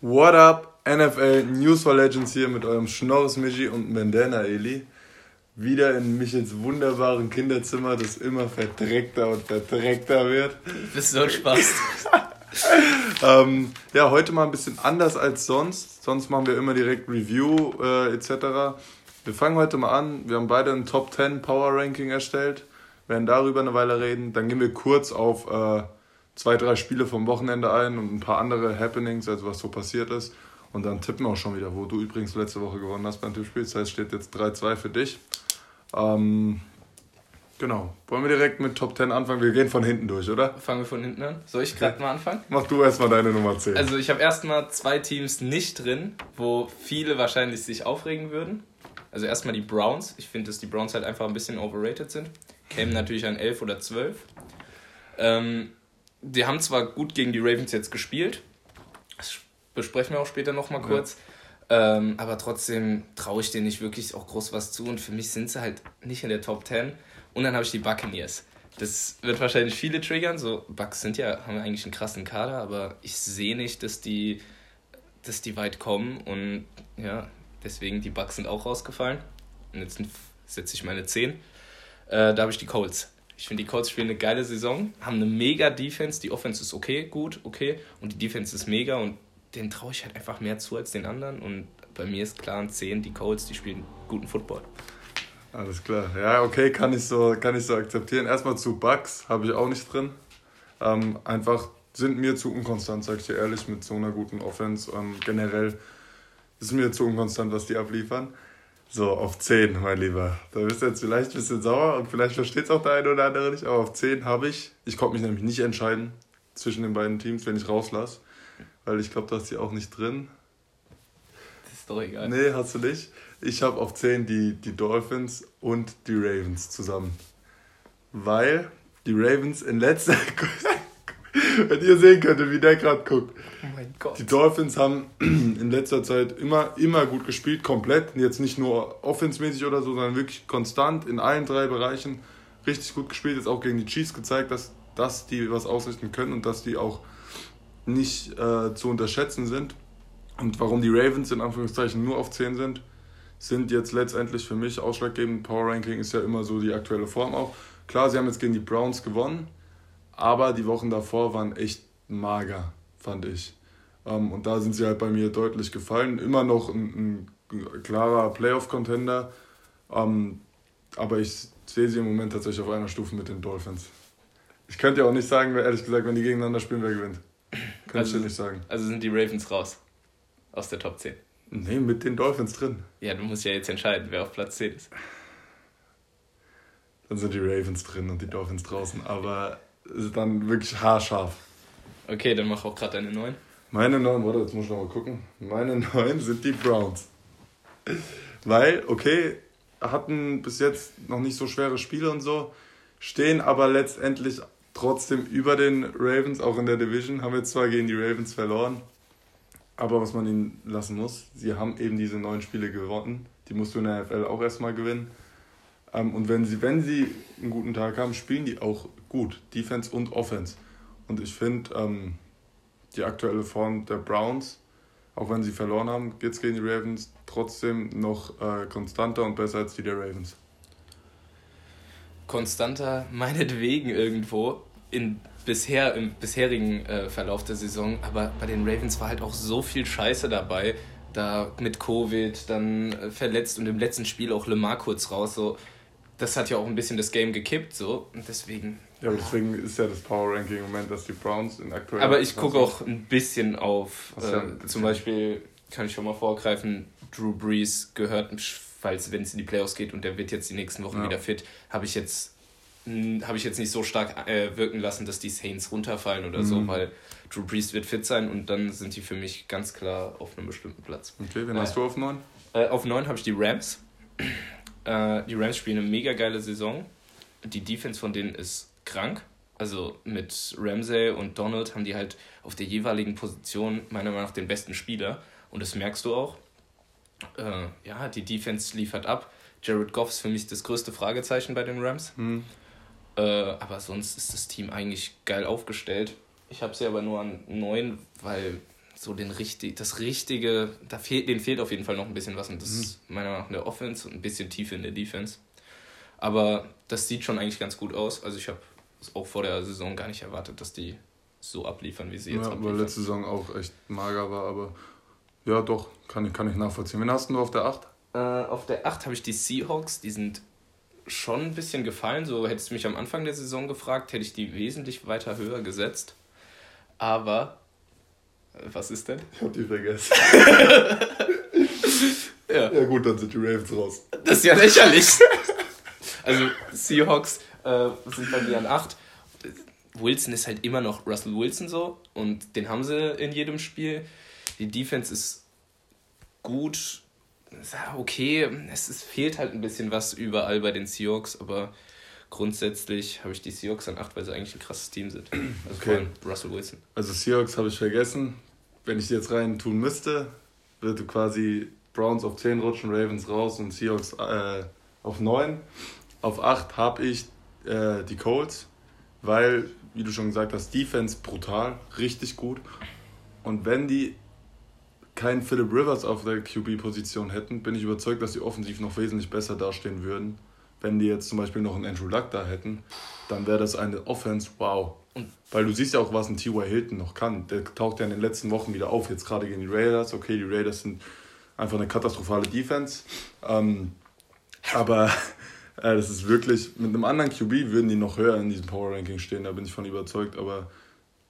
What up, NFL News for Legends hier mit eurem Schnorres Michi und Mandana Eli. Wieder in Michels wunderbaren Kinderzimmer, das immer verdreckter und verdreckter wird. Bist so ein Spaß. ähm, ja, heute mal ein bisschen anders als sonst. Sonst machen wir immer direkt Review äh, etc. Wir fangen heute mal an. Wir haben beide ein Top 10 Power Ranking erstellt. werden darüber eine Weile reden. Dann gehen wir kurz auf äh, zwei, drei Spiele vom Wochenende ein und ein paar andere Happenings, also was so passiert ist. Und dann tippen wir auch schon wieder, wo du übrigens letzte Woche gewonnen hast beim Tippspiel. Das heißt, steht jetzt 3-2 für dich. Ähm, genau. Wollen wir direkt mit Top 10 anfangen? Wir gehen von hinten durch, oder? Fangen wir von hinten an. Soll ich gerade mal anfangen? Mach du erstmal deine Nummer 10. Also ich habe erstmal zwei Teams nicht drin, wo viele wahrscheinlich sich aufregen würden. Also erstmal die Browns. Ich finde, dass die Browns halt einfach ein bisschen overrated sind. Kämen natürlich an 11 oder 12. Ähm, die haben zwar gut gegen die Ravens jetzt gespielt, das besprechen wir auch später nochmal kurz, ja. ähm, aber trotzdem traue ich denen nicht wirklich auch groß was zu und für mich sind sie halt nicht in der Top 10. Und dann habe ich die Buccaneers. Das wird wahrscheinlich viele triggern. So, Bucks sind ja, haben eigentlich einen krassen Kader, aber ich sehe nicht, dass die, dass die weit kommen. Und ja, deswegen die Bucks sind auch rausgefallen. Und jetzt setze ich meine 10. Äh, da habe ich die Colts. Ich finde, die Colts spielen eine geile Saison, haben eine mega Defense. Die Offense ist okay, gut, okay. Und die Defense ist mega und denen traue ich halt einfach mehr zu als den anderen. Und bei mir ist klar ein 10, die Colts, die spielen guten Football. Alles klar. Ja, okay, kann ich so, kann ich so akzeptieren. Erstmal zu Bugs habe ich auch nicht drin. Ähm, einfach sind mir zu unkonstant, sag ich dir ehrlich, mit so einer guten Offense. Ähm, generell ist mir zu unkonstant, was die abliefern. So, auf 10, mein Lieber. Da bist du jetzt vielleicht ein bisschen sauer und vielleicht versteht es auch der eine oder andere nicht, aber auf 10 habe ich. Ich konnte mich nämlich nicht entscheiden zwischen den beiden Teams, wenn ich rauslasse. Weil ich glaube, da ist die auch nicht drin. Das ist doch egal. Nee, hast du nicht. Ich habe auf 10 die, die Dolphins und die Ravens zusammen. Weil die Ravens in letzter. Wenn ihr sehen könntet, wie der gerade guckt. Mein Gott. Die Dolphins haben in letzter Zeit immer, immer gut gespielt, komplett. Jetzt nicht nur offensmäßig oder so, sondern wirklich konstant in allen drei Bereichen richtig gut gespielt. Jetzt auch gegen die Chiefs gezeigt, dass, dass die was ausrichten können und dass die auch nicht äh, zu unterschätzen sind. Und warum die Ravens in Anführungszeichen nur auf 10 sind, sind jetzt letztendlich für mich ausschlaggebend. Power Ranking ist ja immer so die aktuelle Form auch. Klar, sie haben jetzt gegen die Browns gewonnen aber die Wochen davor waren echt mager, fand ich. Ähm, und da sind sie halt bei mir deutlich gefallen. Immer noch ein, ein klarer Playoff-Contender. Ähm, aber ich sehe sie im Moment tatsächlich auf einer Stufe mit den Dolphins. Ich könnte ja auch nicht sagen, ehrlich gesagt, wenn die gegeneinander spielen, wer gewinnt. Könnte also, ich dir nicht sagen. Also sind die Ravens raus aus der Top 10? Nee, mit den Dolphins drin. Ja, du musst ja jetzt entscheiden, wer auf Platz 10 ist. Dann sind die Ravens drin und die Dolphins draußen. Aber ist dann wirklich haarscharf. Okay, dann mach auch gerade deine neun. Meine neun, warte, jetzt muss ich noch mal gucken. Meine neun sind die Browns. Weil, okay, hatten bis jetzt noch nicht so schwere Spiele und so, stehen aber letztendlich trotzdem über den Ravens, auch in der Division. Haben jetzt zwar gegen die Ravens verloren, aber was man ihnen lassen muss, sie haben eben diese neun Spiele gewonnen. Die musst du in der NFL auch erstmal gewinnen. Ähm, und wenn sie, wenn sie einen guten Tag haben, spielen die auch gut, Defense und Offense. Und ich finde, ähm, die aktuelle Form der Browns, auch wenn sie verloren haben, geht es gegen die Ravens trotzdem noch äh, konstanter und besser als die der Ravens. Konstanter, meinetwegen irgendwo, in bisher, im bisherigen äh, Verlauf der Saison, aber bei den Ravens war halt auch so viel Scheiße dabei. Da mit Covid, dann äh, verletzt und im letzten Spiel auch Lemar kurz raus. So, das hat ja auch ein bisschen das Game gekippt, so. Und deswegen ja, aber deswegen ist ja das Power Ranking im Moment, dass die Browns in aktuell. Aber ich gucke auch ein bisschen auf. Äh, zum Beispiel kann ich schon mal vorgreifen, Drew Brees gehört, falls wenn es in die Playoffs geht und der wird jetzt die nächsten Wochen ja. wieder fit, habe ich jetzt habe ich jetzt nicht so stark äh, wirken lassen, dass die Saints runterfallen oder mhm. so, weil Drew Brees wird fit sein und dann sind die für mich ganz klar auf einem bestimmten Platz. Okay, wen äh, hast du auf 9? Äh, auf 9 habe ich die Rams. Äh, die Rams spielen eine mega geile Saison. Die Defense von denen ist krank. Also mit Ramsey und Donald haben die halt auf der jeweiligen Position meiner Meinung nach den besten Spieler. Und das merkst du auch. Äh, ja, die Defense liefert ab. Jared Goff ist für mich das größte Fragezeichen bei den Rams. Mhm. Äh, aber sonst ist das Team eigentlich geil aufgestellt. Ich habe sie aber nur an neun, weil so den richtig, das richtige, da fehlt, denen fehlt auf jeden Fall noch ein bisschen was und das Mhm. ist meiner Meinung nach in der Offense und ein bisschen Tiefe in der Defense. Aber das sieht schon eigentlich ganz gut aus. Also ich habe es auch vor der Saison gar nicht erwartet, dass die so abliefern, wie sie jetzt Ja, weil abliefern. letzte Saison auch echt mager war, aber ja, doch, kann ich, kann ich nachvollziehen. Wen hast du auf der 8? Äh, auf der 8 habe ich die Seahawks, die sind schon ein bisschen gefallen. So hättest du mich am Anfang der Saison gefragt, hätte ich die wesentlich weiter höher gesetzt. Aber, was ist denn? Ich hab die vergessen. Ja. Ja gut, dann sind die Ravens raus. Das ist ja lächerlich. also Seahawks äh, sind bei mir an 8. Wilson ist halt immer noch Russell Wilson so und den haben sie in jedem Spiel. Die Defense ist gut, okay, es ist, fehlt halt ein bisschen was überall bei den Seahawks, aber grundsätzlich habe ich die Seahawks an 8, weil sie eigentlich ein krasses Team sind. Also Okay. vor allem Russell Wilson. Also Seahawks habe ich vergessen. Wenn ich jetzt rein tun müsste, würde quasi Browns auf 10 rutschen, Ravens raus und Seahawks äh, auf 9. Auf 8 habe ich äh, die Colts, weil, wie du schon gesagt hast, Defense brutal, richtig gut. Und wenn die keinen Philip Rivers auf der QB-Position hätten, bin ich überzeugt, dass die offensiv noch wesentlich besser dastehen würden. Wenn die jetzt zum Beispiel noch einen Andrew Luck da hätten, dann wäre das eine Offense, wow. Weil du siehst ja auch, was ein T.Y. Hilton noch kann. Der taucht ja in den letzten Wochen wieder auf, jetzt gerade gegen die Raiders. Okay, die Raiders sind einfach eine katastrophale Defense. Ähm, aber äh, das ist wirklich, mit einem anderen QB würden die noch höher in diesem Power Ranking stehen, da bin ich von überzeugt. Aber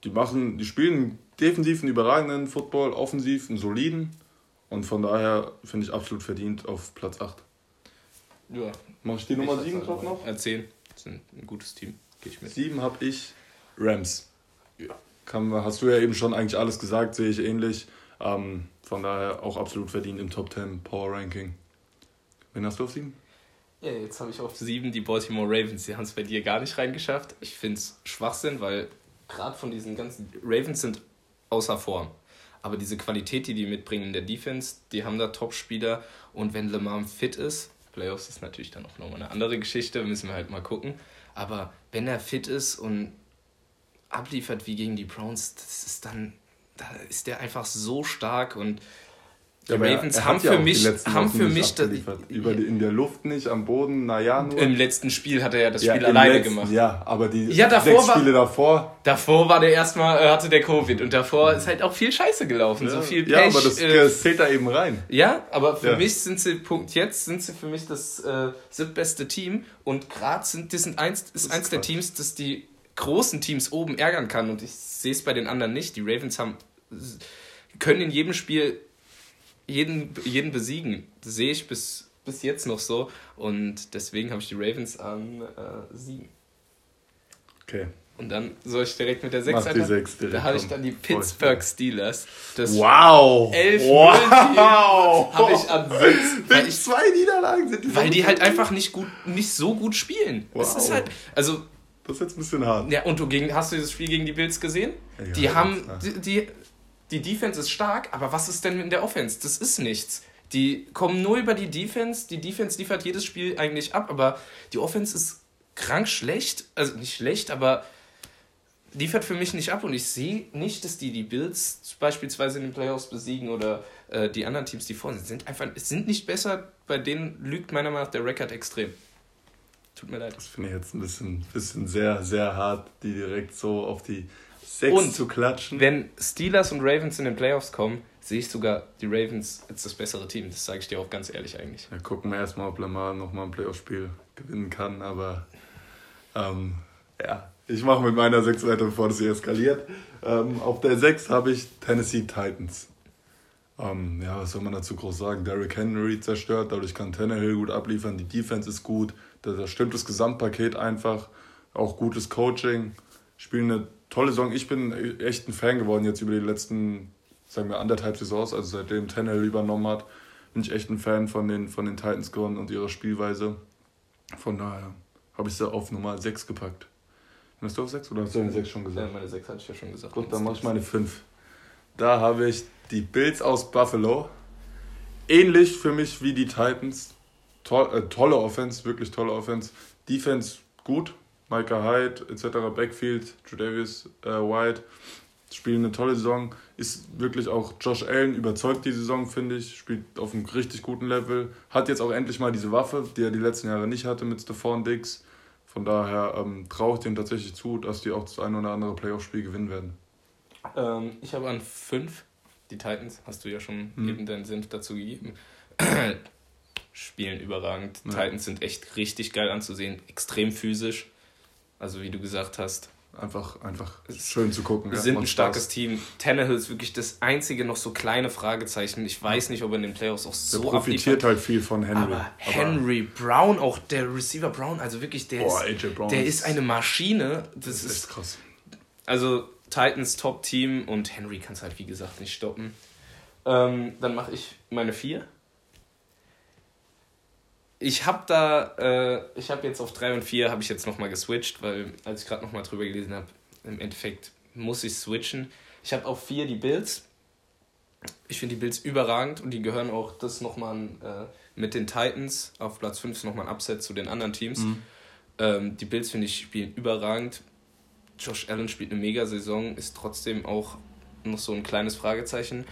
die machen, die spielen defensiv einen überragenden Football, offensiv einen soliden. Und von daher finde ich absolut verdient auf Platz 8. Ja. Mach ich die Nummer 7 drauf noch? Äh, 10. Sind ein gutes Team. Gehe ich mit. 7 habe ich Rams. Hast du ja eben schon eigentlich alles gesagt, sehe ich ähnlich. Ähm, von daher auch absolut verdient im Top 10 Power Ranking. Wen hast du auf 7? Ja, jetzt habe ich auf 7 die Baltimore Ravens. Die haben es bei dir gar nicht reingeschafft. Ich finde es Schwachsinn, weil gerade von diesen ganzen Ravens sind außer Form. Aber diese Qualität, die die mitbringen in der Defense, die haben da Top-Spieler. Und wenn Lamar fit ist, Playoffs ist natürlich dann auch nochmal eine andere Geschichte, müssen wir halt mal gucken. Aber wenn er fit ist und abliefert wie gegen die Browns, das ist dann, da ist der einfach so stark und die Ravens haben für mich, haben für mich das, Über die, in der Luft nicht, am Boden, naja, nur. im letzten Spiel hat er ja das Ja, Spiel im alleine letzten, gemacht. Ja, aber die Ja, davor sechs war- Spiele davor. Davor war der erstmal, äh, hatte der Covid und davor ist halt auch viel Scheiße gelaufen, so viel Pech. ja, aber das, äh, das zählt da eben rein. ja, aber für Ja. mich sind sie, Punkt jetzt, sind sie für mich das äh, siebtbeste Team und gerade sind, das sind eins, ist, ist eins der Quatsch. Teams, das die großen Teams oben ärgern kann und ich sehe es bei den anderen nicht. Die Ravens haben, können in jedem Spiel jeden, jeden besiegen. Das sehe ich bis, bis jetzt noch so und deswegen habe ich die Ravens an äh, sieben. Okay. Und dann soll ich direkt mit der 6 Mach die sechs direkt, Da habe ich dann die. Pittsburgh Steelers. Das Wow! 11 wow! habe ich an 6. Weil, ich, zwei Niederlagen sind die weil die halt einfach nicht gut, nicht so gut spielen. Es Wow. ist halt, also, Das ist jetzt ein bisschen hart. ja, und du gegen, hast du das Spiel gegen die Bills gesehen? Ja, die ja, haben, die, die, die Defense ist stark, aber was ist denn in der Offense? Das ist nichts. Die kommen nur über die Defense. Die Defense liefert jedes Spiel eigentlich ab, aber die Offense ist krank schlecht. Also nicht schlecht, aber liefert für mich nicht ab und ich sehe nicht, dass die die Bills beispielsweise in den Playoffs besiegen oder äh, die anderen Teams, die vor sind, sind einfach sind nicht besser. Bei denen lügt meiner Meinung nach der Rekord extrem. Tut mir leid. Das finde ich jetzt ein bisschen, bisschen sehr, sehr hart, die direkt so auf die 6 Und zu klatschen. Wenn Steelers und Ravens in den Playoffs kommen, sehe ich sogar die Ravens als das bessere Team. Das sage ich dir auch ganz ehrlich eigentlich. Ja, gucken wir erstmal, ob Lamar nochmal ein Playoff-Spiel gewinnen kann, aber ähm, ja, ich mache mit meiner 6 weiter, bevor das hier eskaliert. Ähm, auf der 6 habe ich Tennessee Titans. Ähm, ja, was soll man dazu groß sagen? Derrick Henry zerstört, dadurch kann Tannehill gut abliefern, die Defense ist gut, da da stimmt das Gesamtpaket einfach, auch gutes Coaching, spielen eine tolle Saison. Ich bin echt ein Fan geworden jetzt über die letzten, sagen wir, anderthalb Saisons, also seitdem Tannehill übernommen hat, bin ich echt ein Fan von den, von den Titans geworden und ihrer Spielweise. Von daher habe ich sie auf Nummer 6 gepackt. Hast du auf 6 oder hast du eine 6 schon gesagt? Ja, meine 6 hatte ich ja schon gesagt. Gut, dann mache ich meine 5. Da habe ich die Bills aus Buffalo. Ähnlich für mich wie die Titans. Toll, äh, tolle Offense, wirklich tolle Offense. Defense gut. Micah Hyde etc. Backfield, Tredavious äh, White. spielen eine tolle Saison. Ist wirklich auch Josh Allen überzeugt die Saison, finde ich. Spielt auf einem richtig guten Level. Hat jetzt auch endlich mal diese Waffe, die er die letzten Jahre nicht hatte mit Stephon Diggs. Von daher ähm, traue ich denen tatsächlich zu, dass die auch das ein oder andere Playoff-Spiel gewinnen werden. Ähm, ich habe an 5 die Titans, hast du ja schon hm. eben deinen Senf dazu gegeben. Spielen überragend. Ja. Titans sind echt richtig geil anzusehen, extrem physisch. Also wie du gesagt hast, einfach, einfach schön zu gucken. Wir sind ein starkes Spaß. Team. Tannehill ist wirklich das einzige noch so kleine Fragezeichen. Ich weiß nicht, ob er in den Playoffs auch so der profitiert abliefert. halt viel von Henry. Aber Henry, Brown, auch der Receiver Brown, also wirklich, der, Boah, ist, der ist eine Maschine. Das, das ist, ist krass. Also Titans Top-Team und Henry kann es halt, wie gesagt, nicht stoppen. Ähm, dann mache ich meine vier. Ich habe da, äh, ich habe jetzt auf 3 und 4 habe ich jetzt nochmal geswitcht, weil als ich gerade nochmal drüber gelesen habe, im Endeffekt muss ich switchen. Ich habe auf 4 die Bills. Ich finde die Bills überragend und die gehören auch das nochmal äh, mit den Titans. Auf Platz 5 ist nochmal ein Upset zu den anderen Teams. Mhm. Ähm, die Bills finde ich spielen überragend. Josh Allen spielt eine Mega-Saison, ist trotzdem auch noch so ein kleines Fragezeichen.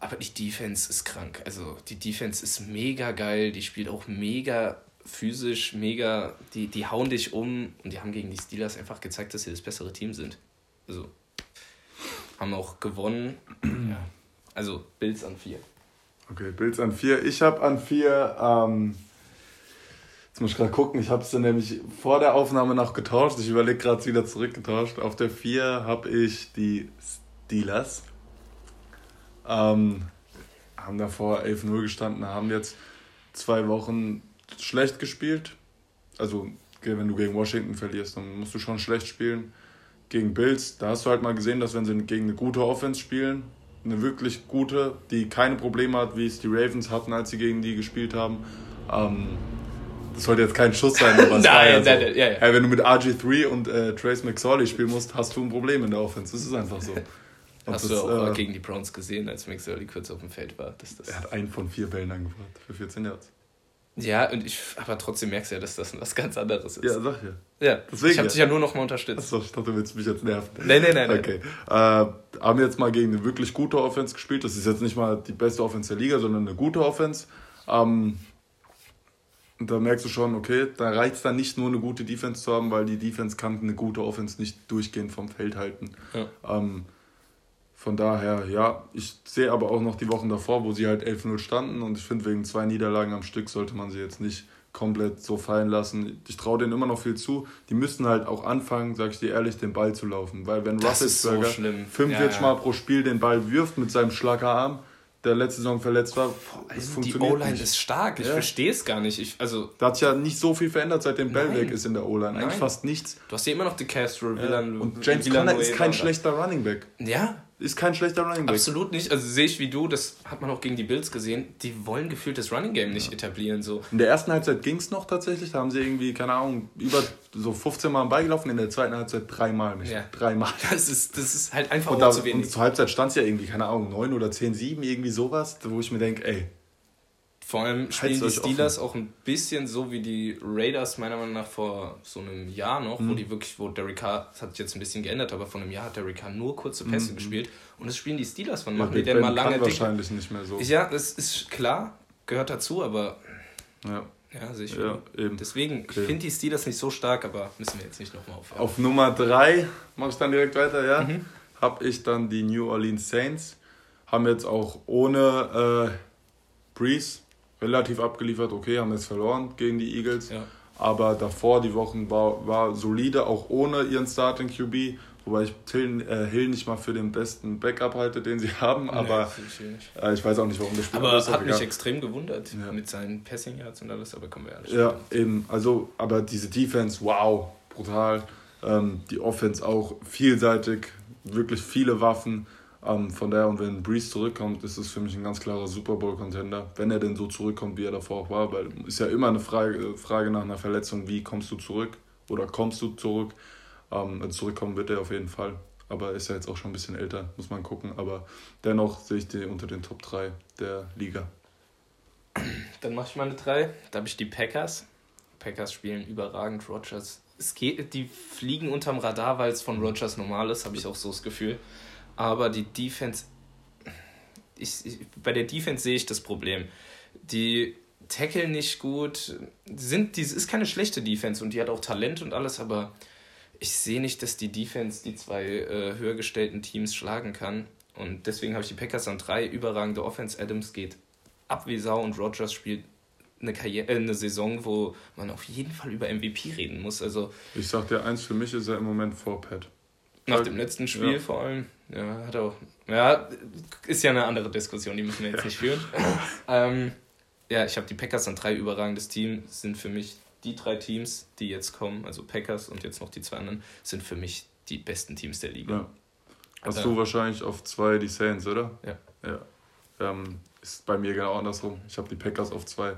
Aber die Defense ist krank. Also die Defense ist mega geil, die spielt auch mega physisch, mega, die, die hauen dich um und die haben gegen die Steelers einfach gezeigt, dass sie das bessere Team sind. Also haben auch gewonnen. ja. Also Bills an vier. Okay, Bills an vier. Ich habe an vier, ähm, jetzt muss ich gerade gucken, ich habe es nämlich vor der Aufnahme noch getauscht. Ich überlege gerade wieder zurückgetauscht. Auf der vier habe ich die Steelers. Ähm, haben davor 11-0 gestanden, haben jetzt zwei Wochen schlecht gespielt. Also, wenn du gegen Washington verlierst, dann musst du schon schlecht spielen. Gegen Bills, da hast du halt mal gesehen, dass wenn sie gegen eine gute Offense spielen, eine wirklich gute, die keine Probleme hat, wie es die Ravens hatten, als sie gegen die gespielt haben. Ähm, das sollte jetzt kein Schuss sein, aber es nein, war ja so. Nein, ja, ja. Hey, wenn du mit RG3 und äh, Trace McSorley spielen musst, hast du ein Problem in der Offense. Das ist einfach so. Hast das, du auch äh, gegen die Browns gesehen, als McSorley kurz auf dem Feld war? Dass das er hat einen von vier Bällen angebracht für 14 Yards. Ja, und ich, aber trotzdem merkst du ja, dass das was ganz anderes ist. Ja, sag ja. Ja, Deswegen, ich habe ja. dich ja nur noch mal unterstützt. Achso, ich dachte, du willst mich jetzt nerven. Nee, nee, nee. Okay. Äh, haben jetzt mal gegen eine wirklich gute Offense gespielt. Das ist jetzt nicht mal die beste Offense der Liga, sondern eine gute Offense. Ähm, und da merkst du schon, okay, da reicht es dann nicht nur eine gute Defense zu haben, weil die Defense kann eine gute Offense nicht durchgehend vom Feld halten. Ja. Ähm, von daher, ja, ich sehe aber auch noch die Wochen davor, wo sie halt 11-0 standen und ich finde, wegen zwei Niederlagen am Stück sollte man sie jetzt nicht komplett so fallen lassen. Ich traue denen immer noch viel zu. Die müssten halt auch anfangen, sag ich dir ehrlich, den Ball zu laufen. Weil wenn Russelsberger so 45 ja, ja. Mal pro Spiel den Ball wirft mit seinem Schlagerarm, der letzte Saison verletzt war. Also die O-Line ist stark, ich ja. verstehe es gar nicht. Ich, also, da hat sich ja nicht so viel verändert, seitdem Bell weg ist in der O-Line. Eigentlich fast nichts. Du hast ja immer noch die Castro, ja. Und James Conner ist kein schlechter Running Back. Ja, ist kein schlechter Running Back. Absolut nicht. Also sehe ich wie du, das hat man auch gegen die Bills gesehen, die wollen gefühlt das Running Game nicht ja. etablieren. So. In der ersten Halbzeit ging es noch tatsächlich, da haben sie irgendwie, keine Ahnung, über so 15 Mal beigelaufen, in der zweiten Halbzeit dreimal nicht. Ja. Dreimal. Das ist, das ist halt einfach und da, zu wenig. Und zur Halbzeit stand es ja irgendwie, keine Ahnung, 9 oder 10, 7, irgendwie sowas, wo ich mir denke, ey, vor allem spielen die Steelers offen. auch ein bisschen so wie die Raiders, meiner Meinung nach, vor so einem Jahr noch, mhm. wo die wirklich, wo Derek Carr, das hat sich jetzt ein bisschen geändert, aber vor einem Jahr hat Derek Carr nur kurze Pässe mhm. gespielt und das spielen die Steelers. Wann machen ja, die denn mal lange wahrscheinlich nicht mehr so. Ja, das ist klar, gehört dazu, aber. Ja. Ja, sicher. Ja, eben. Deswegen, okay. ich finde die Steelers nicht so stark, aber müssen wir jetzt nicht nochmal aufhören. Auf Nummer 3, mache ich dann direkt weiter, ja? Mhm. Habe ich dann die New Orleans Saints. Haben jetzt auch ohne äh, Breeze relativ abgeliefert, okay, haben jetzt verloren gegen die Eagles. Ja. Aber davor die Wochen war, war solide, auch ohne ihren Starting QB. Wobei ich Hill, äh, Hill nicht mal für den besten Backup halte, den sie haben. Aber nee, äh, ich weiß auch nicht, warum der Spieler Aber hat mich extrem gewundert ja. mit seinen Passing Yards und alles, aber kommen wir ja nicht. Ja, eben. Also, aber diese Defense, wow, brutal. Ähm, die Offense auch vielseitig, wirklich viele Waffen. Ähm, von daher, und wenn Breeze zurückkommt, ist es für mich ein ganz klarer Super Bowl-Contender. Wenn er denn so zurückkommt, wie er davor auch war, weil ist ja immer eine Frage, Frage nach einer Verletzung, wie kommst du zurück oder kommst du zurück? Ähm, zurückkommen wird er auf jeden Fall. Aber ist ja jetzt auch schon ein bisschen älter, muss man gucken. Aber dennoch sehe ich die unter den Top 3 der Liga. Dann mache ich meine drei. Da habe ich die Packers. Packers spielen überragend. Rogers. Es geht, die fliegen unterm Radar, weil es von Rogers normal ist, habe ich auch so das Gefühl. Aber die Defense. Ich, ich, bei der Defense sehe ich das Problem. Die tackle nicht gut. Sind, die ist keine schlechte Defense und die hat auch Talent und alles, aber ich sehe nicht, dass die Defense die zwei äh, höher gestellten Teams schlagen kann. Und deswegen habe ich die Packers an drei. Überragende Offense. Adams geht ab wie Sau und Rogers spielt eine, Karriere, äh, eine Saison, wo man auf jeden Fall über MVP reden muss. Also, ich sag dir eins, für mich ist er im Moment vor Pat. Nach dem letzten Spiel ja. vor allem. Ja, hat auch. Ja, ist ja eine andere Diskussion, die müssen wir jetzt nicht führen. ähm, ja, ich habe die Packers an drei überragendes Team, sind für mich die drei Teams, die jetzt kommen, also Packers und jetzt noch die zwei anderen, sind für mich die besten Teams der Liga. Ja. Hast also, du wahrscheinlich auf zwei die Saints, oder? Ja. Ja. Ähm, ist bei mir genau andersrum. Ich habe die Packers auf zwei.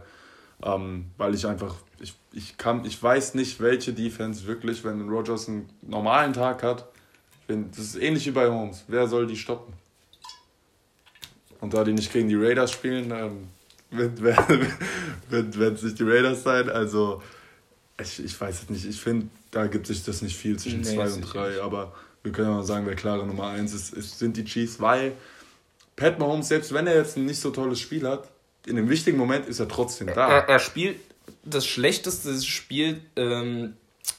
Ähm, weil ich einfach, ich, ich kann, ich weiß nicht, welche Defense wirklich, wenn Rogers einen normalen Tag hat, das ist ähnlich wie bei Holmes. Wer soll die stoppen? Und da die nicht gegen die Raiders spielen, ähm, wird es nicht die Raiders sein. Also, ich, ich weiß es nicht. Ich finde, da gibt sich das nicht viel zwischen 2 nee, und 3. Aber wir können ja mal sagen, wer klare Nummer 1 ist, ist, sind die Chiefs, weil Pat Mahomes, selbst wenn er jetzt ein nicht so tolles Spiel hat, in dem wichtigen Moment ist er trotzdem da. Er, er spielt das schlechteste Spiel ähm,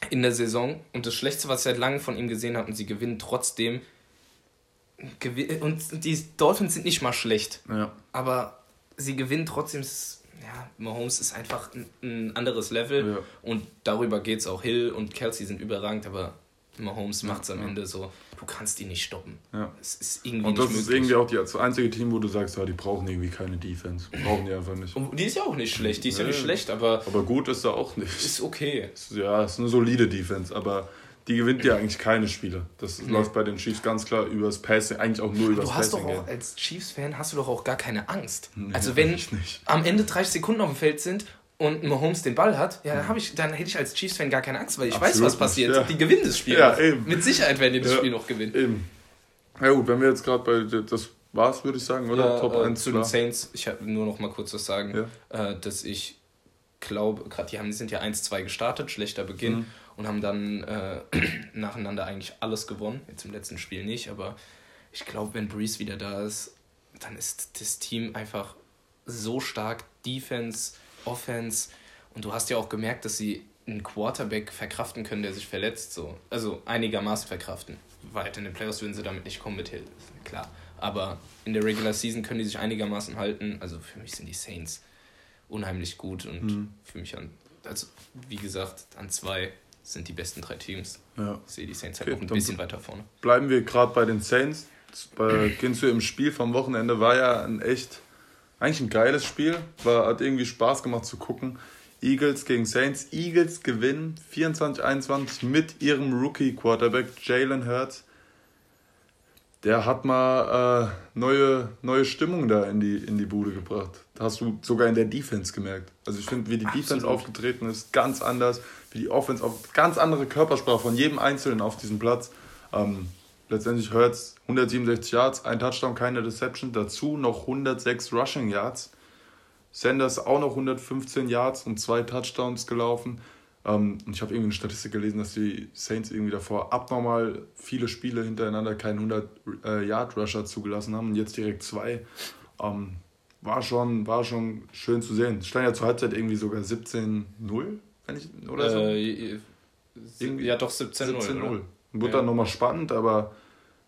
in der Saison und das Schlechteste, was ich seit langem von ihm gesehen habe, und sie gewinnen trotzdem. Und die Dolphins sind nicht mal schlecht. Ja. Aber sie gewinnen trotzdem. Ja, Mahomes ist einfach ein, anderes Level. Ja. Und darüber geht es auch. Hill und Kelsey sind überragend, aber Mahomes macht es am. Ende so, du kannst ihn nicht stoppen. Ja. Es ist irgendwie Und das ist möglich. irgendwie auch die, das einzige Team, wo du sagst, ja, die brauchen irgendwie keine Defense. Brauchen die einfach nicht. Und die ist ja auch nicht schlecht, die ist ja, ja nicht schlecht, aber. Aber gut ist er auch nicht. Ist okay. Ja, ist eine solide Defense, aber die gewinnt ja eigentlich keine Spiele. Das nee. läuft bei den Chiefs ganz klar übers Passing, eigentlich auch nur übers Passing. Du hast doch auch, als Chiefs-Fan hast du doch auch gar keine Angst. Nee, also wenn am Ende 30 Sekunden auf dem Feld sind und Mahomes den Ball hat, ja, dann, ich, dann hätte ich als Chiefs-Fan gar keine Angst, weil ich Absolut weiß, was passiert. Ja. Die gewinnen das Spiel. Ja, eben. Mit Sicherheit werden die das ja, Spiel noch gewinnen. Eben. Ja gut, wenn wir jetzt gerade bei, das war's, würde ich sagen, oder? Ja, Top äh, 1 zu den Saints, ich habe nur noch mal kurz was sagen, äh, dass ich glaube, gerade die haben, sind ja 1-2 gestartet, schlechter Beginn mhm. und haben dann äh, nacheinander eigentlich alles gewonnen. Jetzt im letzten Spiel nicht, aber ich glaube, wenn Breeze wieder da ist, dann ist das Team einfach so stark. Defense, Offense. Und du hast ja auch gemerkt, dass sie einen Quarterback verkraften können, der sich verletzt. So. Also einigermaßen verkraften. Weit in den Playoffs würden sie damit nicht kommen mit Hill, klar. Aber in der Regular Season können die sich einigermaßen halten. Also für mich sind die Saints unheimlich gut und mhm. für mich an, also wie gesagt, an zwei sind die besten drei Teams. Ja. Ich sehe die Saints halt okay, noch ein bisschen weiter vorne. Bleiben wir gerade bei den Saints. Bei, gehst du im Spiel vom Wochenende war ja ein echt eigentlich ein geiles Spiel. War, hat irgendwie Spaß gemacht zu gucken. Eagles gegen Saints. Eagles gewinnen 24-21 mit ihrem Rookie-Quarterback Jalen Hurts. Der hat mal äh, neue, neue Stimmung da in die, in die Bude gebracht. Das hast du sogar in der Defense gemerkt. Also ich finde, wie die Absolut. Defense aufgetreten ist, ganz anders. Wie die Offense auf ganz andere Körpersprache von jedem Einzelnen auf diesem Platz. Ähm, letztendlich Hurts 167 Yards, ein Touchdown, keine Deception, dazu noch 106 Rushing Yards. Sanders auch noch 115 Yards und zwei Touchdowns gelaufen. Ähm, und ich habe irgendwie eine Statistik gelesen, dass die Saints irgendwie davor abnormal viele Spiele hintereinander keinen 100-Yard-Rusher äh, zugelassen haben und jetzt direkt zwei. Ähm, war, schon, war schon schön zu sehen. Stand ja zur Halbzeit irgendwie sogar 17-0, wenn ich, oder so. Äh, irgendwie ja, doch 17-0. 17 Wurde ja. dann nochmal spannend, aber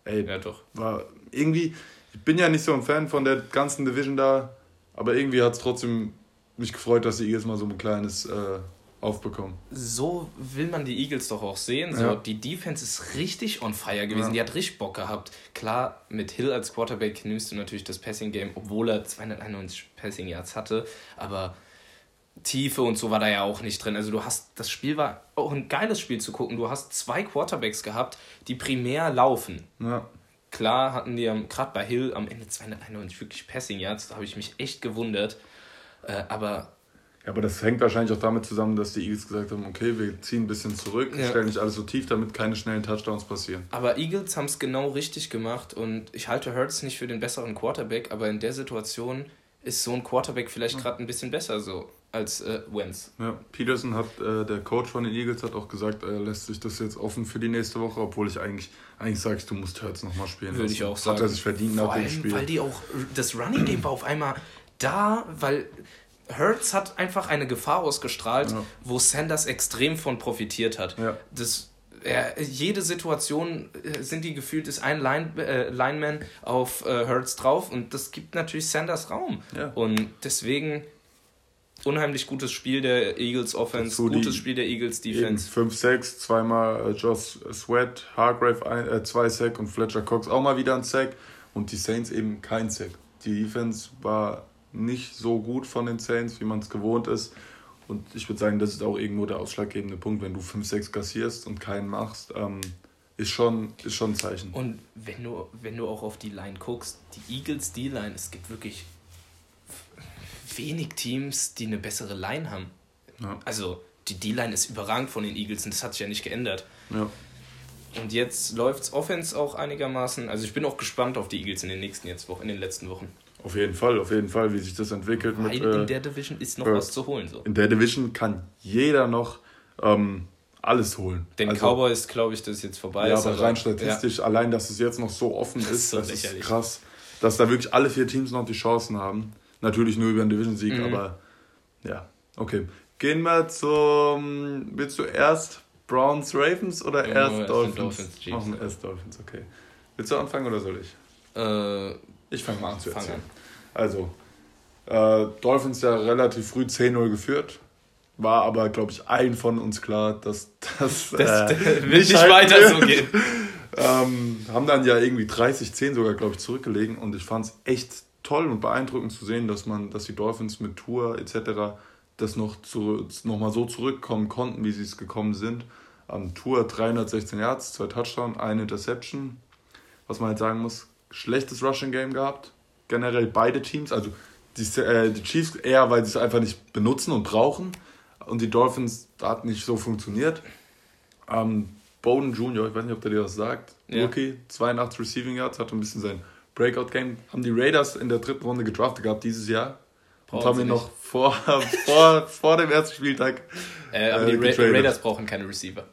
ey, ja, doch. war irgendwie, ich bin ja nicht so ein Fan von der ganzen Division da, aber irgendwie hat es trotzdem mich gefreut, dass die Eagles mal so ein kleines äh, aufbekommen. So will man die Eagles doch auch sehen. So, ja. Die Defense ist richtig on fire gewesen. Ja. Die hat richtig Bock gehabt. Klar, mit Hill als Quarterback nimmst du natürlich das Passing Game, obwohl er 291 Passing Yards hatte, aber Tiefe und so war da ja auch nicht drin. Also du hast, das Spiel war auch ein geiles Spiel zu gucken. Du hast zwei Quarterbacks gehabt, die primär laufen. Ja. Klar hatten die gerade bei Hill am Ende 291 wirklich Passing Yards, da habe ich mich echt gewundert. Äh, aber ja, aber das hängt wahrscheinlich auch damit zusammen, dass die Eagles gesagt haben, okay, wir ziehen ein bisschen zurück, ja. stellen nicht alles so tief, damit keine schnellen Touchdowns passieren. Aber Eagles haben es genau richtig gemacht und ich halte Hurts nicht für den besseren Quarterback, aber in der Situation ist so ein Quarterback vielleicht gerade ein bisschen besser so als äh, Wentz. Ja, Peterson hat, äh, der Coach von den Eagles hat auch gesagt, er lässt sich das jetzt offen für die nächste Woche, obwohl ich eigentlich, eigentlich sage ich, du musst Hurts nochmal spielen. Würde ich auch sagen. Hat er sich verdient Vor nach dem Spiel. weil die auch, das Running Game war auf einmal da, weil Hertz hat einfach eine Gefahr ausgestrahlt, Ja. wo Sanders extrem von profitiert hat. Ja. Das, er, jede Situation äh, sind die gefühlt, ist ein Line, äh, Lineman auf äh, Hertz drauf und das gibt natürlich Sanders Raum. Ja. Und deswegen unheimlich gutes Spiel der Eagles Offense, Dazu die- gutes Spiel der Eagles Defense. 5-6, zweimal äh, Josh Sweat, Hargrave ein, äh, zwei Sack und Fletcher Cox auch mal wieder ein Sack und die Saints eben kein Sack. Die Defense war nicht so gut von den Saints, wie man es gewohnt ist. Und ich würde sagen, das ist auch irgendwo der ausschlaggebende Punkt, wenn du 5-6 kassierst und keinen machst, ähm, ist, schon, ist schon ein Zeichen. Und wenn du, wenn du auch auf die Line guckst, die Eagles D-Line, es gibt wirklich wenig Teams, die eine bessere Line haben. Ja. Also die D-Line ist überragend von den Eagles und das hat sich ja nicht geändert. Ja. Und jetzt läuft's Offense auch einigermaßen. Also ich bin auch gespannt auf die Eagles in den nächsten jetzt Wochen, in den letzten Wochen. Auf jeden Fall, auf jeden Fall, wie sich das entwickelt. Weil Mit, in äh, der Division ist noch äh, was zu holen. So. in der Division kann jeder noch ähm, alles holen. Den Also- Cowboys glaube ich, dass es jetzt vorbei Ja, ist. aber rein statistisch, allein, dass es jetzt noch so offen Das ist, ist so das ist krass. Dass da wirklich alle vier Teams noch die Chancen haben. Natürlich nur über einen Division-Sieg, Mhm. aber ja, okay. Gehen wir zum. Willst du erst Browns Ravens oder Ja, erst erst Dolphins? Dolphins, Chiefs. Machen wir erst Dolphins, okay. Willst du anfangen oder soll ich? Äh, Ich fange mal an zu erzählen. Also, äh, Dolphins ja relativ früh 10-0 geführt. War aber, glaube ich, allen von uns klar, dass das, das äh, nicht halten weiter wird. so gehen. Ähm, haben dann ja irgendwie 30-10 sogar, glaube ich, zurückgelegen und ich fand es echt toll und beeindruckend zu sehen, dass man, dass die Dolphins mit Tour etc. das noch, zu, noch mal so zurückkommen konnten, wie sie es gekommen sind. Am Tour 316 Yards, zwei Touchdowns, eine Interception. Was man halt sagen muss, schlechtes Rushing Game gehabt. Generell beide Teams, also die, äh, die Chiefs eher, weil sie es einfach nicht benutzen und brauchen. Und die Dolphins, da hat nicht so funktioniert. Ähm, Bowden Jr., ich weiß nicht, ob der dir was sagt. Ja. Rookie, 82 Receiving Yards, hat ein bisschen sein Breakout-Game. Haben die Raiders in der dritten Runde gedraftet gehabt dieses Jahr. Brauchen und haben ihn noch vor, vor, vor dem ersten Spieltag. Äh, aber äh, die Ra. Raiders brauchen keine Receiver.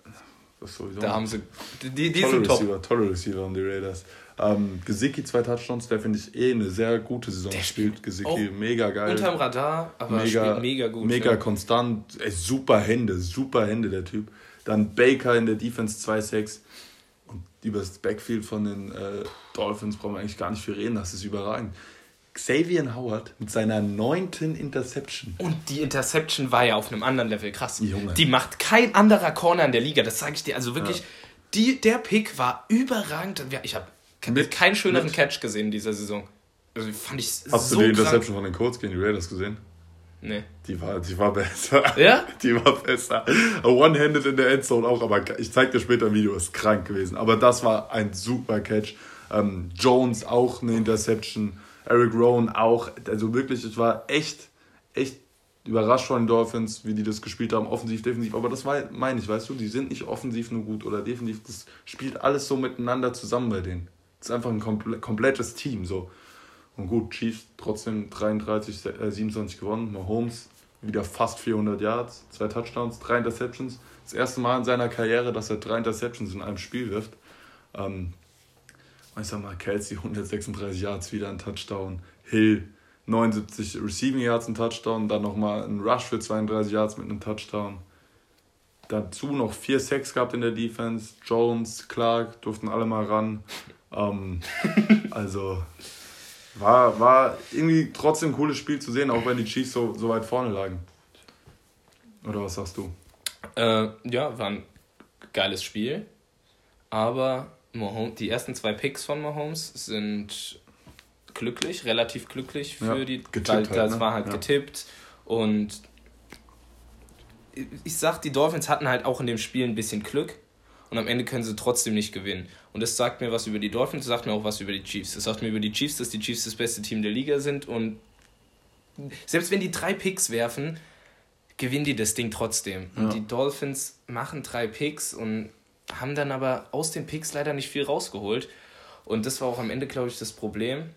Das sowieso Da haben sie. Die, die tolle sind top. Receiver, tolle Receiver haben die Raiders. Ähm, Gesicki zwei Touchdowns, der finde ich eh eine sehr gute Saison Der spielt. Gesicki, mega geil. Unterm Radar, aber mega, spielt mega gut. Mega ja. konstant. Ey, super Hände, super Hände, der Typ. Dann Baker in der Defense 2-6. Und über das Backfield von den äh, Dolphins brauchen wir eigentlich gar nicht viel reden. Das ist überragend. Xavier Howard mit seiner neunten Interception. Und die Interception war ja auf einem anderen Level krass. Junge. Die macht kein anderer Corner in der Liga, das sage ich dir. Also wirklich, Ja. die, der Pick war überragend. Ich habe keinen schöneren mit- Catch gesehen in dieser Saison. Also fand ich Hast so du die krank. Interception von den Colts gegen die Raiders gesehen? Nee. Die war, die war besser. Ja? Die war besser. One-handed in der Endzone auch, aber ich zeig dir später ein Video, ist krank gewesen. Aber das war ein super Catch. Ähm, Jones auch eine Interception. Eric Rowan auch. Also wirklich, ich war echt, echt überrascht von den Dolphins, wie die das gespielt haben, offensiv, defensiv. Aber das war, meine ich, weißt du, die sind nicht offensiv nur gut oder defensiv. Das spielt alles so miteinander zusammen bei denen. Das ist einfach ein komple komplettes Team. So. Und gut, Chiefs trotzdem 33, äh, 27 gewonnen. Mahomes wieder fast 400 Yards, zwei Touchdowns, drei Interceptions. Das erste Mal in seiner Karriere, dass er drei Interceptions in einem Spiel wirft. Ähm, ich sag mal, Kelsey 136 Yards, wieder ein Touchdown. Hill 79 Receiving Yards, ein Touchdown. Dann nochmal ein Rush für 32 Yards mit einem Touchdown. Dazu noch vier Sacks gehabt in der Defense. Jones, Clark durften alle mal ran. Ähm, also war, war irgendwie trotzdem ein cooles Spiel zu sehen, auch wenn die Chiefs so, so weit vorne lagen. Oder was sagst du? Äh, ja, war ein geiles Spiel. Aber Mahomes, die ersten zwei Picks von Mahomes sind glücklich, relativ glücklich für Ja, die. getippt weil halt, das ne? war halt Ja. getippt. Und ich sag, die Dolphins hatten halt auch in dem Spiel ein bisschen Glück. Und am Ende können sie trotzdem nicht gewinnen. Und das sagt mir was über die Dolphins, das sagt mir auch was über die Chiefs. Das sagt mir über die Chiefs, dass die Chiefs das beste Team der Liga sind. Und selbst wenn die drei Picks werfen, gewinnen die das Ding trotzdem. Und Ja. die Dolphins machen drei Picks und haben dann aber aus den Picks leider nicht viel rausgeholt. Und das war auch am Ende, glaube ich, das Problem.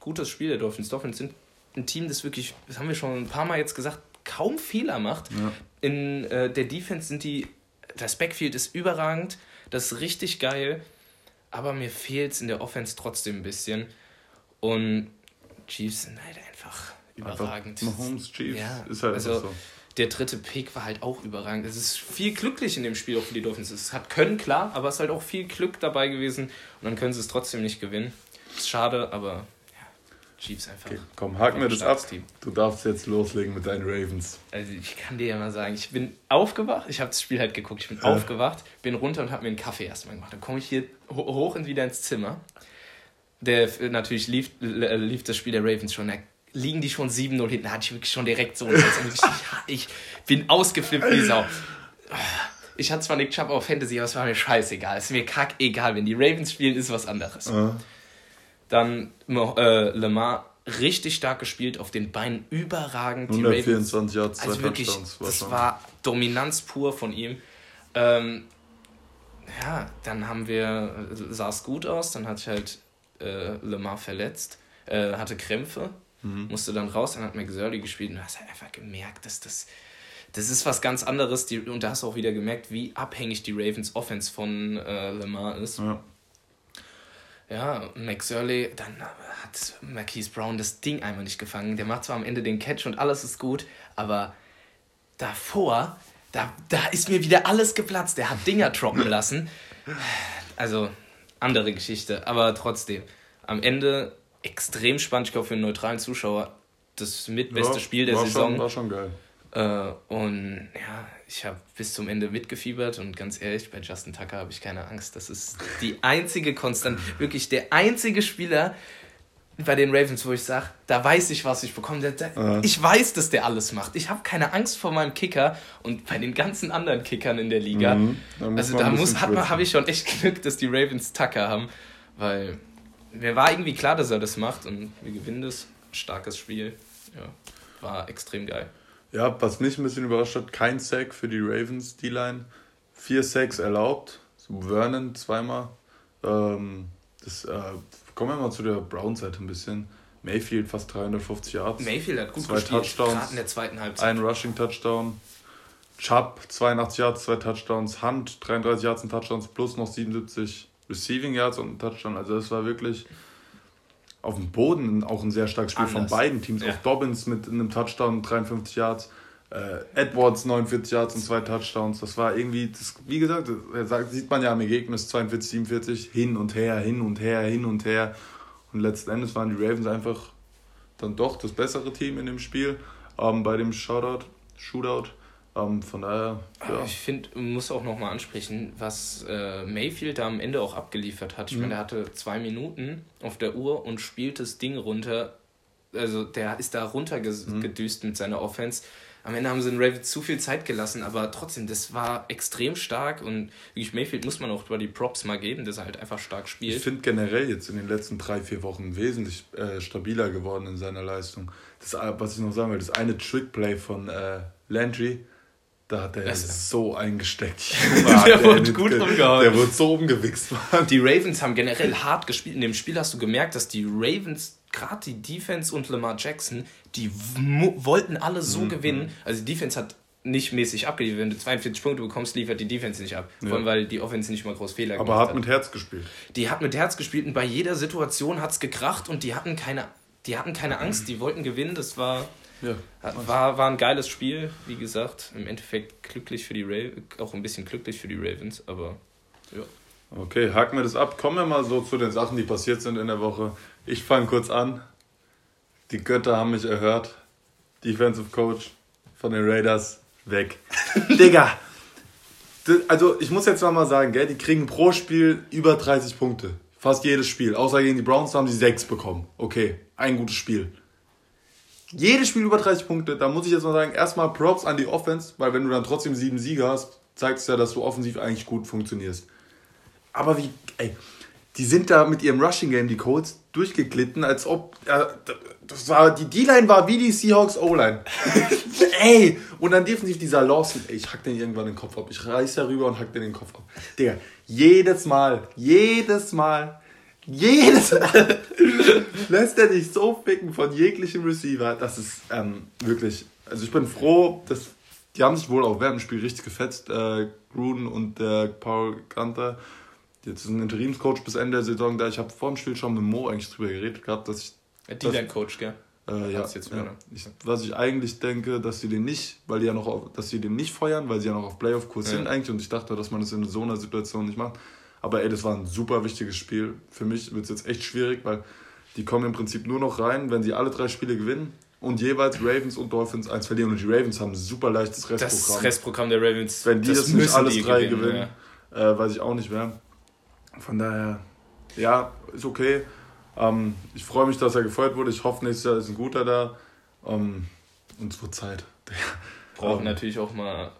Gutes Spiel der Dolphins. Dolphins sind ein Team, das wirklich, das haben wir schon ein paar Mal jetzt gesagt, kaum Fehler macht. Ja. In äh, der Defense sind die, das Backfield ist überragend, das ist richtig geil, aber mir fehlt es in der Offense trotzdem ein bisschen. Und Chiefs sind halt einfach überragend. Einfach Mahomes Chiefs Ja, ist halt also so. der dritte Pick war halt auch überragend. Es ist viel glücklich in dem Spiel auch für die Dolphins. Es hat können, klar, aber es ist halt auch viel Glück dabei gewesen und dann können sie es trotzdem nicht gewinnen. Ist schade, aber Chiefs einfach. Okay, komm, haken wir das ab. Team. Du darfst jetzt loslegen mit deinen Ravens. Also ich kann dir ja mal sagen, ich bin aufgewacht, ich habe das Spiel halt geguckt, ich bin Ja. aufgewacht, bin runter und habe mir einen Kaffee erstmal gemacht. Dann komme ich hier ho- hoch und wieder ins Zimmer. Der natürlich lief, äh, lief das Spiel der Ravens schon. Da liegen die schon 7-0 hinten. Da hatte ich wirklich schon direkt so. Und ich, bin ausgeflippt wie Sau. Ich hatte zwar Nick Chubb auf Fantasy, aber es war mir scheißegal. Es ist mir kack egal. Wenn die Ravens spielen, ist was anderes. Ja. Dann äh, Lamar richtig stark gespielt, auf den Beinen überragend. Die Ravens 124 Yards, zwei also wirklich, das war Dominanz pur von ihm. Ähm, ja, dann haben wir, sah es gut aus, dann hat sich halt äh, Lemar verletzt, äh, hatte Krämpfe, Mhm. musste dann raus, dann hat McSorley gespielt und du hast halt einfach gemerkt, dass das, das ist was ganz anderes die, und da hast du auch wieder gemerkt, wie abhängig die Ravens Offense von äh, Lemar ist. Ja. Ja, McSorley, dann hat Marquise Brown das Ding einmal nicht gefangen. Der macht zwar am Ende den Catch und alles ist gut, aber davor, da, da ist mir wieder alles geplatzt. Der hat Dinger trocken lassen. Also, andere Geschichte, aber trotzdem. Am Ende extrem spannend, ich glaube, für einen neutralen Zuschauer das mitbeste Ja, Spiel der war Saison. Schon, war schon geil. Äh, und ja, ich habe bis zum Ende mitgefiebert und ganz ehrlich, bei Justin Tucker habe ich keine Angst. Das ist die einzige Konstant, wirklich der einzige Spieler bei den Ravens, wo ich sage, da weiß ich, was ich bekomme. Ich weiß, dass der alles macht. Ich habe keine Angst vor meinem Kicker und bei den ganzen anderen Kickern in der Liga. Mhm. Da Also da muss, habe ich schon echt Glück, dass die Ravens Tucker haben, weil mir war irgendwie klar, dass er das macht und wir gewinnen das. Starkes Spiel. Ja, war extrem geil. Ja, was mich ein bisschen überrascht hat, kein Sack für die Ravens, die Line. Vier Sacks erlaubt. So Vernon zweimal. Ähm, das, äh, kommen wir mal zu der Brown-Seite ein bisschen. Mayfield fast 350 Yards. Mayfield hat gut Zwei gespielt, Touchdowns. gerade in der zweiten Halbzeit. Ein Rushing-Touchdown. Chubb 82 Yards, zwei Touchdowns. Hunt 33 Yards und Touchdowns plus noch 77 Receiving Yards und ein Touchdown. Also das war wirklich auf dem Boden auch ein sehr starkes Spiel Anders. von beiden Teams. Ja. Auch Dobbins mit einem Touchdown 53 Yards. Äh, Edwards 49 Yards und zwei Touchdowns. Das war irgendwie, das, wie gesagt, das sieht man ja am Ergebnis 42, 47, hin und her, hin und her, hin und her. Und letzten Endes waren die Ravens einfach dann doch das bessere Team in dem Spiel ähm, bei dem Shootout. Shootout. Ähm, von daher, ja. Ich finde, man muss auch nochmal ansprechen, was äh, Mayfield da am Ende auch abgeliefert hat. Ich Mhm. meine, der hatte zwei Minuten auf der Uhr und spielt das Ding runter. Also der ist da runtergedüst Mhm. mit seiner Offense. Am Ende haben sie den Ravens zu viel Zeit gelassen, aber trotzdem, das war extrem stark und wirklich Mayfield muss man auch über die Props mal geben, dass er halt einfach stark Ich spielt. finde generell jetzt in den letzten drei, vier Wochen wesentlich äh, stabiler geworden in seiner Leistung. Das, äh, was ich noch sagen will, das eine Trickplay von äh, Landry, da hat er Das- so eingesteckt. Der wurde gut ge- umgehauen. Der wurde so umgewichst. Mann. Die Ravens haben generell hart gespielt. In dem Spiel hast du gemerkt, dass die Ravens, gerade die Defense und Lamar Jackson, die wollten alle Mhm, so gewinnen. Also die Defense hat nicht mäßig abgeliefert. Wenn du 42 Punkte bekommst, liefert die Defense nicht ab. Ja. Vor allem, weil die Offense nicht mal groß Fehler Aber gemacht hat mit Herz gespielt. Die hat mit Herz gespielt und bei jeder Situation hat es gekracht und die hatten keine, die hatten keine Angst. Die wollten gewinnen. Das war, Ja. war, war ein geiles Spiel. Wie gesagt, im Endeffekt glücklich für die Ravens, auch ein bisschen glücklich für die Ravens, aber ja. Okay, haken wir das ab. Kommen wir mal so zu den Sachen, die passiert sind in der Woche. Ich fange kurz an. Die Götter haben mich erhört. Defensive Coach von den Raiders weg. Digga! Also, ich muss jetzt mal sagen, gell, die kriegen pro Spiel über 30 Punkte. Fast jedes Spiel. Außer gegen die Browns haben sie 6 bekommen. Okay, ein gutes Spiel. Jedes Spiel über 30 Punkte, da muss ich jetzt mal sagen, erstmal Props an die Offense, weil wenn du dann trotzdem sieben Siege hast, zeigt es ja, dass du offensiv eigentlich gut funktionierst. Aber wie, ey, die sind da mit ihrem Rushing Game, die Colts, durchgeglitten, als ob, ja, das war, die D-Line war wie die Seahawks O-Line. ey, und dann defensiv dieser Lawson, ey, ich hack den irgendwann den Kopf ab. Ich reiß da rüber und hack den den Kopf ab. Digga, jedes Mal, jedes Mal, Jedes Mal lässt er dich so ficken von jeglichem Receiver. Das ist ähm, wirklich. Also ich bin froh, dass die haben sich wohl auch während dem Spiel richtig gefetzt. Äh, Gruden und der Paul Gunter. Jetzt ist ein Interimscoach bis Ende der Saison da. Ich habe vor dem Spiel schon mit Mo eigentlich drüber geredet gehabt, dass ich. D-Line-Coach, gell? Äh, ja, jetzt ja. Ich, was ich eigentlich denke, dass sie den nicht, weil die ja noch auf, dass sie den nicht feuern, weil sie ja noch auf Playoff-Kurs ja. sind eigentlich und ich dachte, dass man das in so einer Situation nicht macht. Aber ey, das war ein super wichtiges Spiel. Für mich wird es jetzt echt schwierig, weil die kommen im Prinzip nur noch rein, wenn sie alle drei Spiele gewinnen und jeweils Ravens und Dolphins eins verlieren. Und die Ravens haben ein super leichtes Restprogramm. Das Restprogramm der Ravens. Wenn die das, das nicht alles drei gewinnen, gewinnen ja. äh, weiß ich auch nicht wer. Von daher, ja, ist okay. Ähm, ich freue mich, dass er gefeuert wurde. Ich hoffe, nächstes Jahr ist ein guter da. Ähm, und es wird Zeit. Brauchen ähm, natürlich auch mal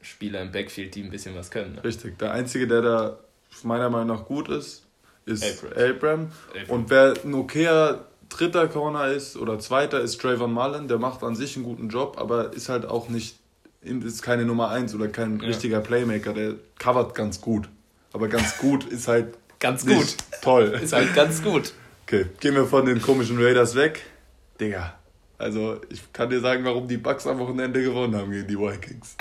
Spieler im Backfield, die ein bisschen was können. Ne? Richtig. Der Einzige, der da meiner Meinung nach gut ist, ist Abram. Und wer ein okayer dritter Corner ist oder zweiter ist Trayvon Mullen, der macht an sich einen guten Job, aber ist halt auch nicht, ist keine Nummer 1 oder kein ja. richtiger Playmaker, der covert ganz gut. Aber ganz gut ist halt ganz gut. Toll. Ist halt ganz gut. Okay, gehen wir von den komischen Raiders weg. Digga, also ich kann dir sagen, warum die Bucks am Wochenende gewonnen haben gegen die Vikings.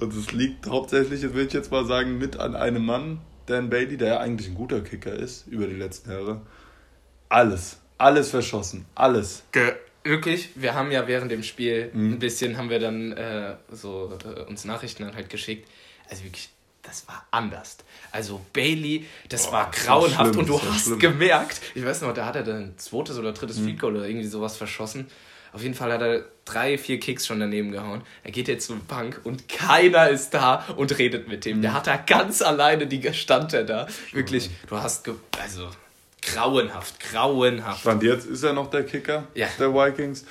Und es liegt hauptsächlich, jetzt will ich jetzt mal sagen, mit an einem Mann, Dan Bailey, der ja eigentlich ein guter Kicker ist über die letzten Jahre. Alles, alles verschossen, alles. Ge wirklich, wir haben ja während dem Spiel mhm. ein bisschen, haben wir dann äh, so äh, uns Nachrichten dann halt geschickt. Also wirklich, das war anders. Also Bailey, das Boah, war grauenhaft das war und du hast schlimm. gemerkt, ich weiß noch, da hat er dann ein zweites oder drittes mhm. Field Goal oder irgendwie sowas verschossen. Auf jeden Fall hat er drei, vier Kicks schon daneben gehauen. Er geht jetzt zur Bank und keiner ist da und redet mit ihm. Mhm. Der hat da ganz alleine, die stand er da. Wirklich, du hast, also grauenhaft, grauenhaft. Stand jetzt ist er noch der Kicker ja. der Vikings.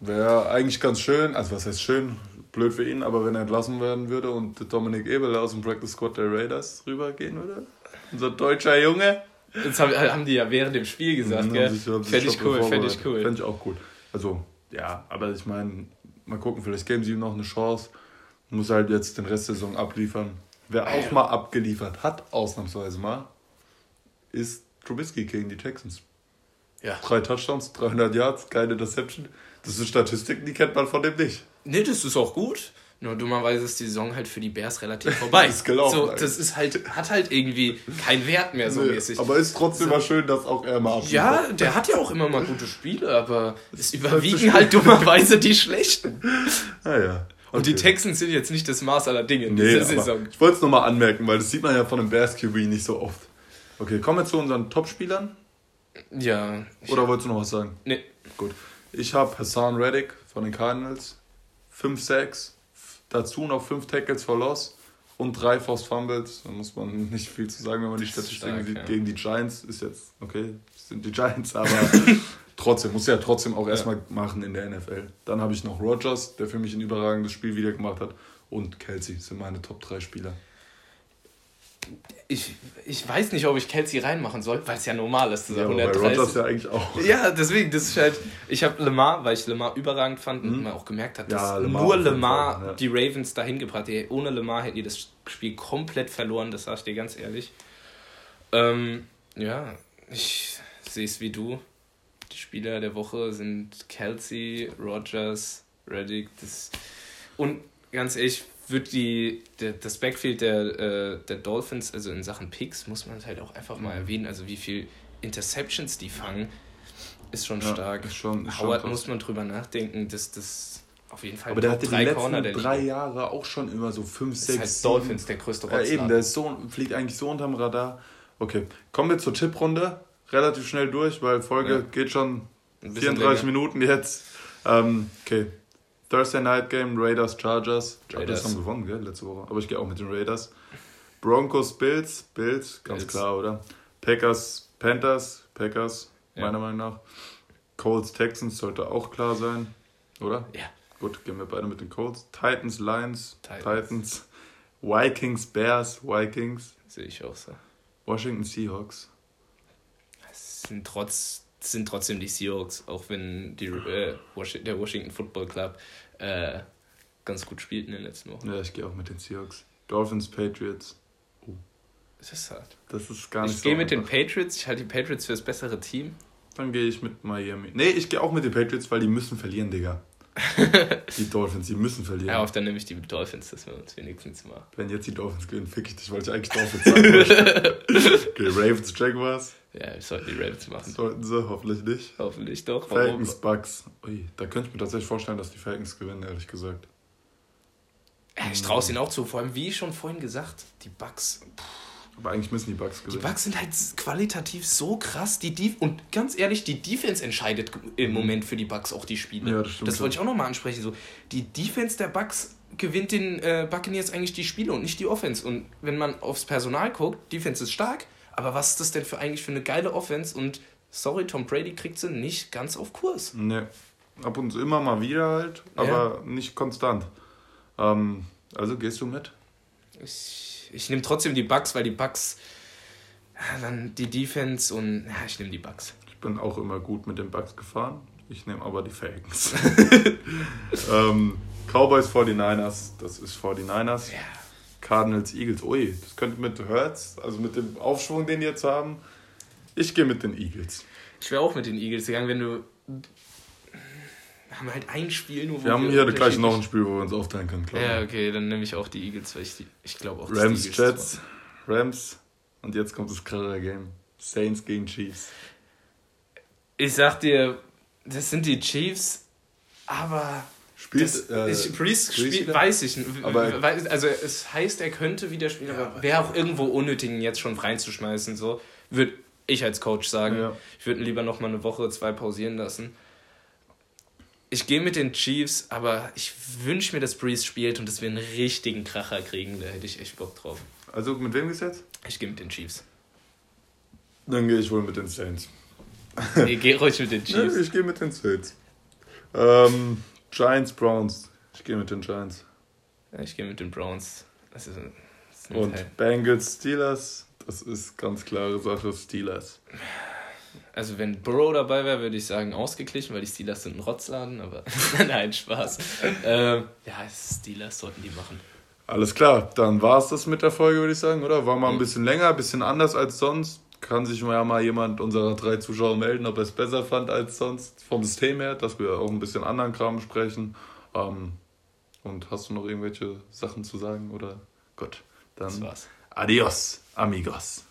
Wäre eigentlich ganz schön, also was heißt schön, blöd für ihn, aber wenn er entlassen werden würde und Dominik Ebel aus dem Practice Squad der Raiders rübergehen würde, unser deutscher Junge. Das haben die ja während dem Spiel gesagt, mhm, gell? Fände ich cool, fände ich cool. Fände ich auch cool. Also, ja, aber ich meine, mal gucken, vielleicht geben sie ihm noch eine Chance. Muss halt jetzt den Rest der Saison abliefern. Wer auch mal abgeliefert hat, ausnahmsweise mal, ist Trubisky gegen die Texans. Ja. Drei Touchdowns, 300 Yards, keine Deception. Das sind Statistiken, die kennt man von dem nicht. Nee, das ist auch gut. Nur dummerweise ist die Saison halt für die Bears relativ vorbei. ist gelaufen. So, das ist halt, hat halt irgendwie keinen Wert mehr so nee, mäßig. Aber ist trotzdem so. mal schön, dass auch er mal. Ja, der hat ja auch immer mal gute Spiele, aber es überwiegen halt dummerweise die schlechten. Ah ja. Okay. Und die Texans sind jetzt nicht das Maß aller Dinge in nee, dieser Saison. Ich wollte es nochmal anmerken, weil das sieht man ja von einem Bears QB nicht so oft. Okay, kommen wir zu unseren Topspielern. Ja. Oder wolltest du noch was sagen? Nee. Gut. Ich habe Hassan Reddick von den Cardinals. 5 Sacks, dazu noch 5 Tackles for Loss und 3 Forced Fumbles. Da muss man nicht viel zu sagen, wenn man die Statistiken sieht. Ja. Gegen die Giants ist jetzt, okay, sind die Giants, aber trotzdem, muss ja trotzdem auch erstmal ja. machen in der NFL. Dann habe ich noch Rogers, der für mich ein überragendes Spiel wieder gemacht hat. Und Kelsey sind meine Top 3 Spieler ich, ich weiß nicht, ob ich Kelsey reinmachen soll, weil es ja normal ist. Ja, 130. bei Rogers ja eigentlich auch. Ja, deswegen, das ist halt. Ich habe Lemar, weil ich Lemar überragend fand mhm. und man auch gemerkt hat, dass ja, Lemar nur Lemar Fall, ja. die Ravens dahin gebracht hat. Ohne Lemar hätten die das Spiel komplett verloren, das sag ich dir ganz ehrlich. Ähm, ja, ich sehe es wie du. Die Spieler der Woche sind Kelsey, Rogers, Reddick. Das und ganz ehrlich, wird die, der, das Backfield der, äh, der Dolphins, also in Sachen Picks, muss man halt auch einfach mal erwähnen. Also wie viel Interceptions die fangen, ist schon ja, stark. Ist schon, ist Howard schon muss man drüber nachdenken, dass das auf jeden Fall Aber der hatte drei die letzten Corner der drei Jahre auch schon immer so fünf, sechs, heißt Dolphins, der größte Rotzler. Ja, eben, der ist so, fliegt eigentlich so unterm Radar. Okay, kommen wir zur Tipprunde. Relativ schnell durch, weil Folge ja. geht schon 34 länger. Minuten jetzt. Ähm, okay, Thursday Night Game, Raiders, Chargers. Chargers haben gewonnen, gell, letzte Woche. Aber ich gehe auch mit den Raiders. Broncos, Bills, Bills, ganz Bills. klar, oder? Packers, Panthers, Packers, ja. meiner Meinung nach. Colts, Texans sollte auch klar sein, oder? Ja. Gut, gehen wir beide mit den Colts. Titans, Lions, Titans. Titans. Vikings, Bears, Vikings. Sehe ich auch so. Washington Seahawks. Es sind trotz sind trotzdem die Seahawks, auch wenn die, äh, der Washington Football Club äh, ganz gut spielt in den letzten Wochen. Ja, ich gehe auch mit den Seahawks. Dolphins, Patriots. Uh. Das ist hart. Das ist gar nicht Ich so gehe mit den. Patriots. Ich halte die Patriots für das bessere Team. Dann gehe ich mit Miami. Nee, ich gehe auch mit den Patriots, weil die müssen verlieren, Digga. die Dolphins, die müssen verlieren. Ja, auf dann nehme ich die Dolphins, dass wir uns wenigstens mal. Wenn jetzt die Dolphins gewinnen, fick ich dich, weil ich eigentlich Dolphins sagen wollte. okay, Ravens, Jaguars. Ja, wir sollten die Ravens machen. Sollten sie, hoffentlich nicht. Hoffentlich doch. Falcons, Bucks. Ui, da könnte ich mir tatsächlich vorstellen, dass die Falcons gewinnen, ehrlich gesagt. Ja, Ich traue es ihnen auch zu. Vor allem, wie schon vorhin gesagt, die Bucks. Aber eigentlich müssen die Die gewinnen. Bucks sind halt qualitativ so krass. Die Def und ganz ehrlich, die Defense entscheidet im Moment für die Bucks auch die Spiele. Ja, das stimmt Das wollte ich auch nochmal ansprechen. So, die Defense der Bucks gewinnt den äh, Buccaneers eigentlich die Spiele und nicht die Offense. Und wenn man aufs Personal guckt, Defense ist stark, aber was ist das denn für eigentlich für eine geile Offense? Und sorry, Tom Brady kriegt sie nicht ganz auf Kurs. Ne, ab und zu immer mal wieder halt, aber nicht konstant. Ähm, also gehst du mit? Ich, ich nehme trotzdem die Bucks, weil die Bucks ja, dann die Defense und ja, ich nehme die Bucks. Ich bin auch immer gut mit den Bucks gefahren. Ich nehme aber die Falcons. ähm, Cowboys 49ers, das ist 49ers. Ja. Cardinals Eagles, ui, das könnte mit Hurts, also mit dem Aufschwung, den die jetzt haben. Ich gehe mit den Eagles. Ich wäre auch mit den Eagles gegangen, wenn du. Wir haben halt ein Spiel nur. wo Wir haben hier gleich noch ein Spiel, wo wir uns aufteilen können, klar. Ja, okay, dann nehme ich auch die Eagles, weil ich, die, ich glaube auch, die Rams, Eagles Jets, Rams und jetzt kommt das krasse Game. Saints gegen Chiefs. Ich sag dir, das sind die Chiefs, aber. Spielt, das, äh, ich, Breeze spielt, weiß ich nicht. Also es heißt, er könnte wieder spielen, aber wäre auch irgendwo unnötig, ihn jetzt schon reinzuschmeißen. So würde ich als Coach sagen. Ja. Ich würde ihn lieber noch mal eine Woche, zwei pausieren lassen. Ich gehe mit den Chiefs, aber ich wünsche mir, dass Breeze spielt und dass wir einen richtigen Kracher kriegen. Da hätte ich echt Bock drauf. Also mit wem geht's jetzt? Ich gehe mit den Chiefs. Dann gehe ich wohl mit den Saints. Ich gehe ruhig mit den Nee, Chiefs. ich gehe mit den Saints. Ähm, Giants, Browns. Ich gehe mit den Giants. Ja, ich gehe mit den Browns. Das ist, das ist ein Und Teil. Bengals, Steelers. Das ist ganz klare Sache, Steelers. Also wenn Burrow dabei wäre, würde ich sagen ausgeglichen, weil die Steelers sind ein Rotzladen, aber nein, Spaß. ähm, ja, Steelers sollten die machen. Alles klar, dann war es das mit der Folge, würde ich sagen, oder? War mal ein bisschen länger, ein bisschen anders als sonst. Kann sich ja mal jemand unserer drei Zuschauer melden, ob er es besser fand als sonst vom System her, dass wir auch ein bisschen anderen Kram sprechen. Ähm, und hast du noch irgendwelche Sachen zu sagen? Oder gut, Das dann war's. adios, amigos.